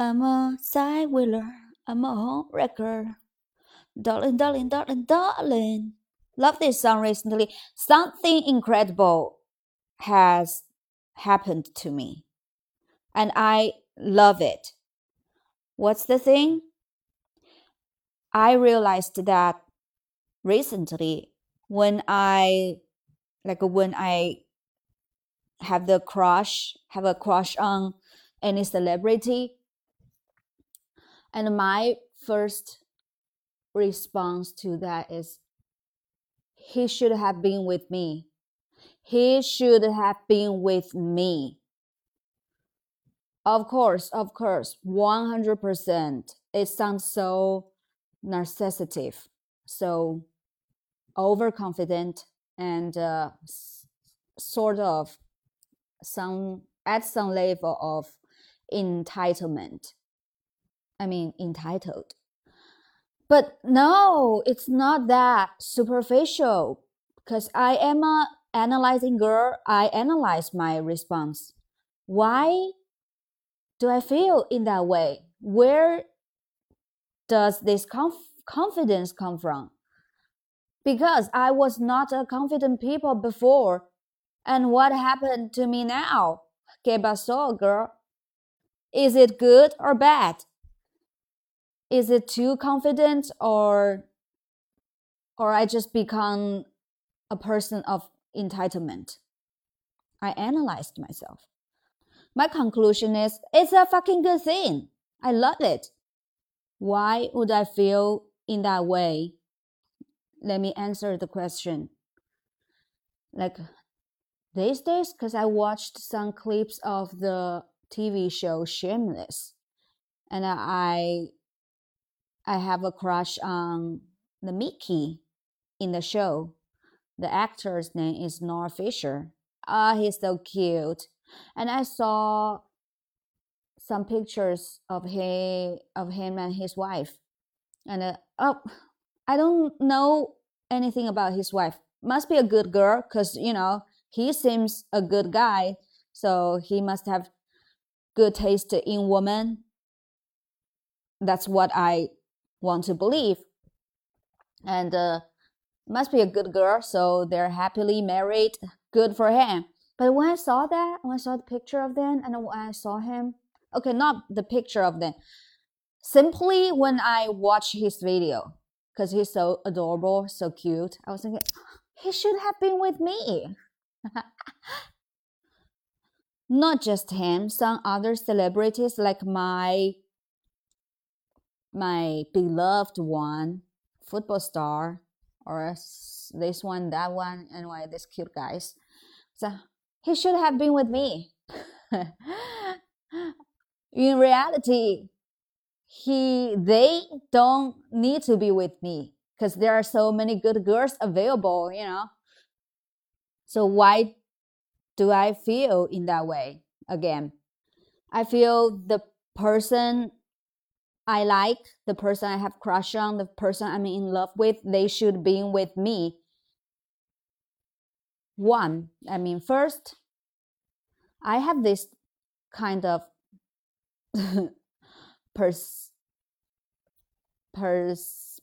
I'm a side wheeler. I'm a home wrecker. Darling, darling, darling, darling. Love this song recently. Something incredible has happened to me. And I love it. What's the thing? I realized that recently when I like when I have the crush, have a crush on any celebrity, and my first response to that is he should have been with me. He should have been with me. Of course, of course, 100%. It sounds so narcissistic, so overconfident, and uh, sort of some at some level of entitlement. I mean, entitled. But no, it's not that superficial because I am a analyzing girl. I analyze my response. Why do I feel in that way? Where does this conf- confidence come from? Because I was not a confident people before. And what happened to me now? Que pasó, girl? Is it good or bad? Is it too confident or or I just become a person of entitlement? I analyzed myself. My conclusion is it's a fucking good thing. I love it. Why would I feel in that way? Let me answer the question. Like these days, because I watched some clips of the TV show Shameless, and I I have a crush on the Mickey in the show. The actor's name is Noel Fisher. Ah, he's so cute and I saw some pictures of him of him and his wife, and uh, oh, I don't know anything about his wife. Must be a good girl, cause you know he seems a good guy, so he must have good taste in women. That's what I want to believe, and uh, must be a good girl, so they're happily married. Good for him. But when I saw that, when I saw the picture of them and when I saw him, okay, not the picture of them, simply when I watched his video, because he's so adorable, so cute, I was thinking, he should have been with me. not just him, some other celebrities like my my beloved one, football star, or this one, that one, anyway, these cute guys. So he should have been with me. In reality, he they don't need to be with me because there are so many good girls available, you know. So why do I feel in that way again? I feel the person I like, the person I have crush on, the person I'm in love with, they should be with me. One i mean first i have this kind of pers pers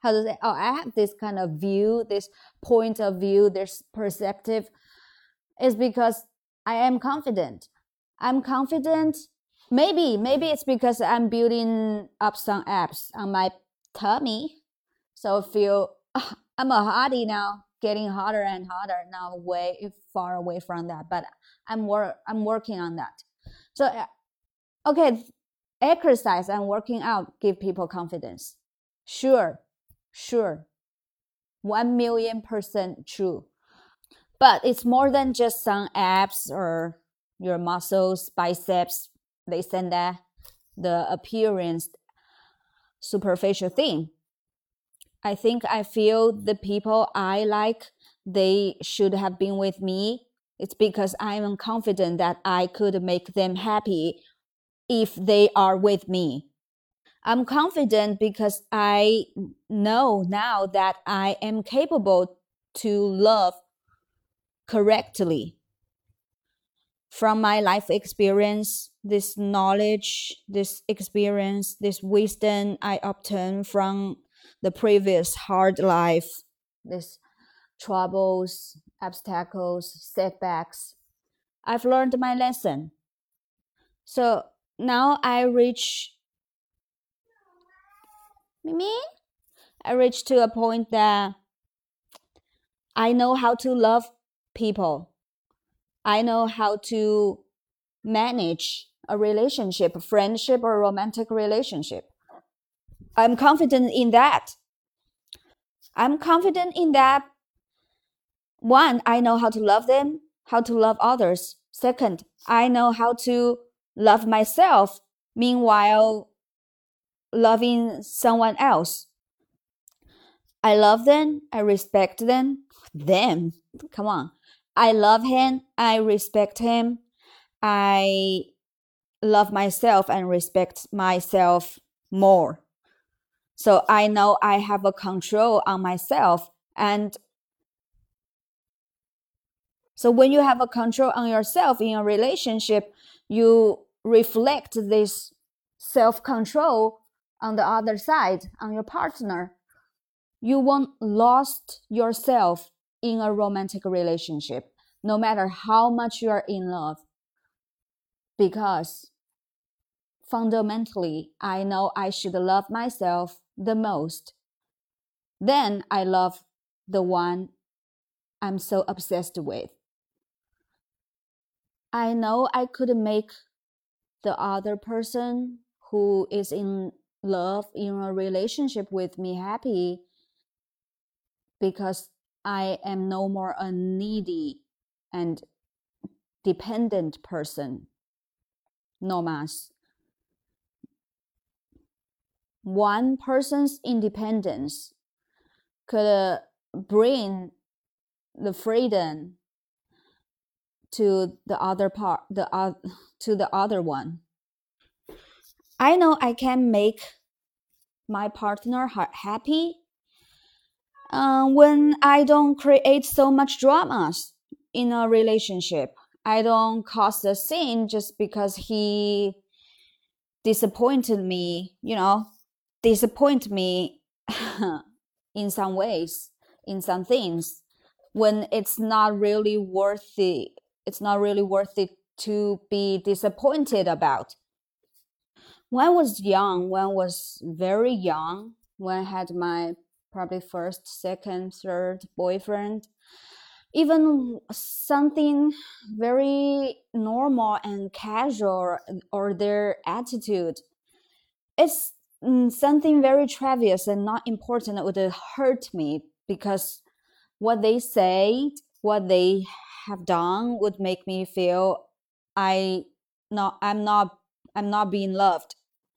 how to say oh i have this kind of view this point of view this perceptive is because i am confident. I'm confident maybe maybe it's because i'm building up some abs on my tummy. So I feel oh, i'm a hottie now getting hotter and hotter now way far away from that but i'm wor- i'm working on that. So uh, okay exercise and working out give people confidence. Sure sure. 1 million percent true. But it's more than just some abs or your muscles biceps they send that the appearance superficial thing I think I feel the people I like, they should have been with me. It's because I'm confident that I could make them happy if they are with me. I'm confident because I know now that I am capable to love correctly. From my life experience, this knowledge, this experience, this wisdom I obtained from the previous hard life, this troubles, obstacles, setbacks. I've learned my lesson. So now I reach Mimi, I reach to a point that I know how to love people. I know how to manage a relationship, friendship or romantic relationship. I'm confident in that. I'm confident in that. One, I know how to love them, how to love others. Second, I know how to love myself, meanwhile loving someone else. I love them, I respect them. Them, come on. I love him, I respect him. I love myself and respect myself more. So I know I have a control on myself. And so when you have a control on yourself in a relationship, you reflect this self control on the other side, on your partner. You won't lost yourself in a romantic relationship, no matter how much you are in love. Because fundamentally, I know I should love myself the most. Then I love the one I'm so obsessed with. I know I could make the other person who is in love in a relationship with me happy because I am no more a needy and dependent person. No mas. One person's independence could bring the freedom to the other part the uh, to the other one i know i can make my partner happy uh, when i don't create so much dramas in a relationship i don't cause a scene just because he disappointed me you know disappoint me in some ways in some things when it's not really worthy it's not really worth it to be disappointed about. When I was young, when I was very young, when I had my probably first, second, third boyfriend, even something very normal and casual or their attitude, it's mm, something very trivial and not important would hurt me because what they say, what they have done would make me feel I not I'm not I'm not being loved.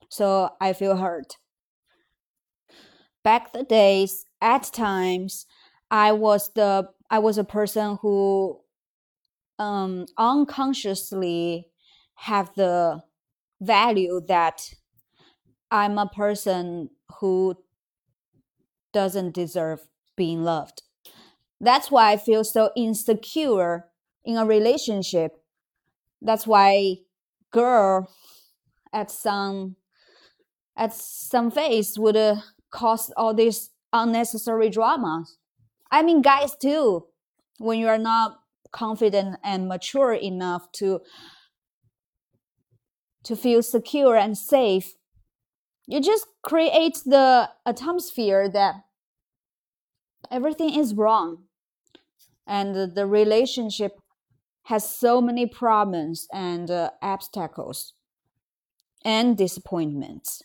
So I feel hurt. Back the days, at times, I was the I was a person who um unconsciously have the value that I'm a person who doesn't deserve being loved. That's why I feel so insecure in a relationship. That's why girl at some at some phase would uh, cause all these unnecessary dramas. I mean, guys too. When you are not confident and mature enough to to feel secure and safe, you just create the atmosphere that everything is wrong and the relationship has so many problems and uh, obstacles and disappointments.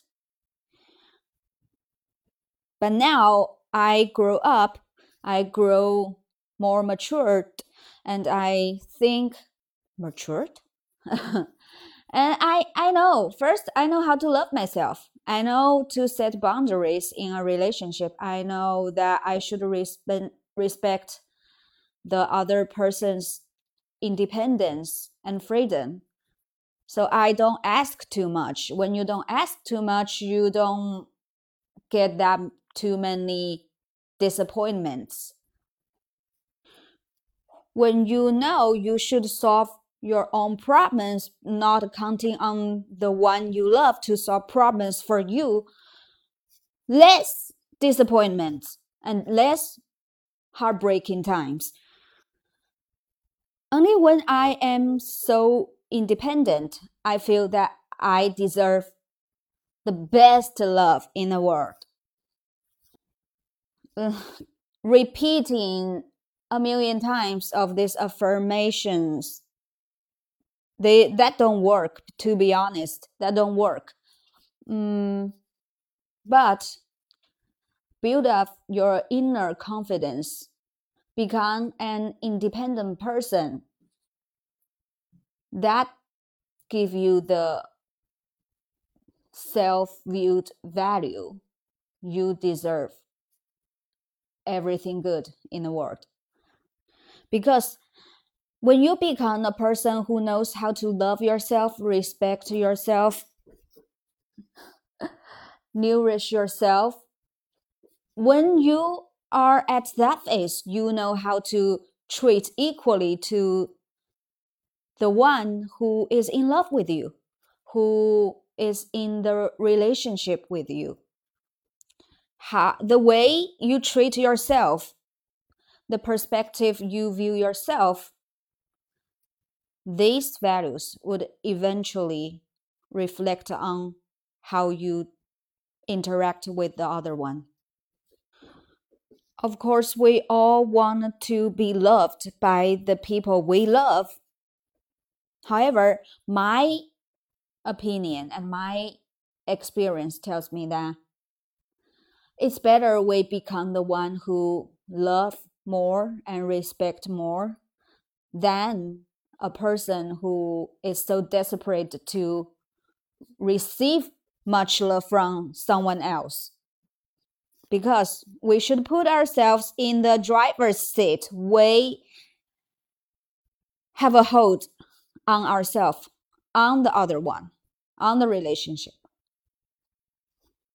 But now I grow up, I grow more matured, and I think matured. and I I know first I know how to love myself. I know to set boundaries in a relationship. I know that I should respect respect the other person's independence and freedom. So I don't ask too much. When you don't ask too much, you don't get that too many disappointments. When you know you should solve your own problems, not counting on the one you love to solve problems for you, less disappointments and less heartbreaking times. Only when I am so independent, I feel that I deserve the best love in the world. Repeating a million times of these affirmations. They that don't work to be honest. That don't work. Mm, but build up your inner confidence. Become an independent person. That give you the self-viewed value you deserve everything good in the world because when you become a person who knows how to love yourself respect yourself nourish yourself when you are at that phase, you know how to treat equally to the one who is in love with you, who is in the relationship with you. How, the way you treat yourself, the perspective you view yourself, these values would eventually reflect on how you interact with the other one. Of course, we all want to be loved by the people we love. However, my opinion and my experience tells me that it's better we become the one who love more and respect more than a person who is so desperate to receive much love from someone else because we should put ourselves in the driver's seat. We have a hold on ourselves, on the other one, on the relationship.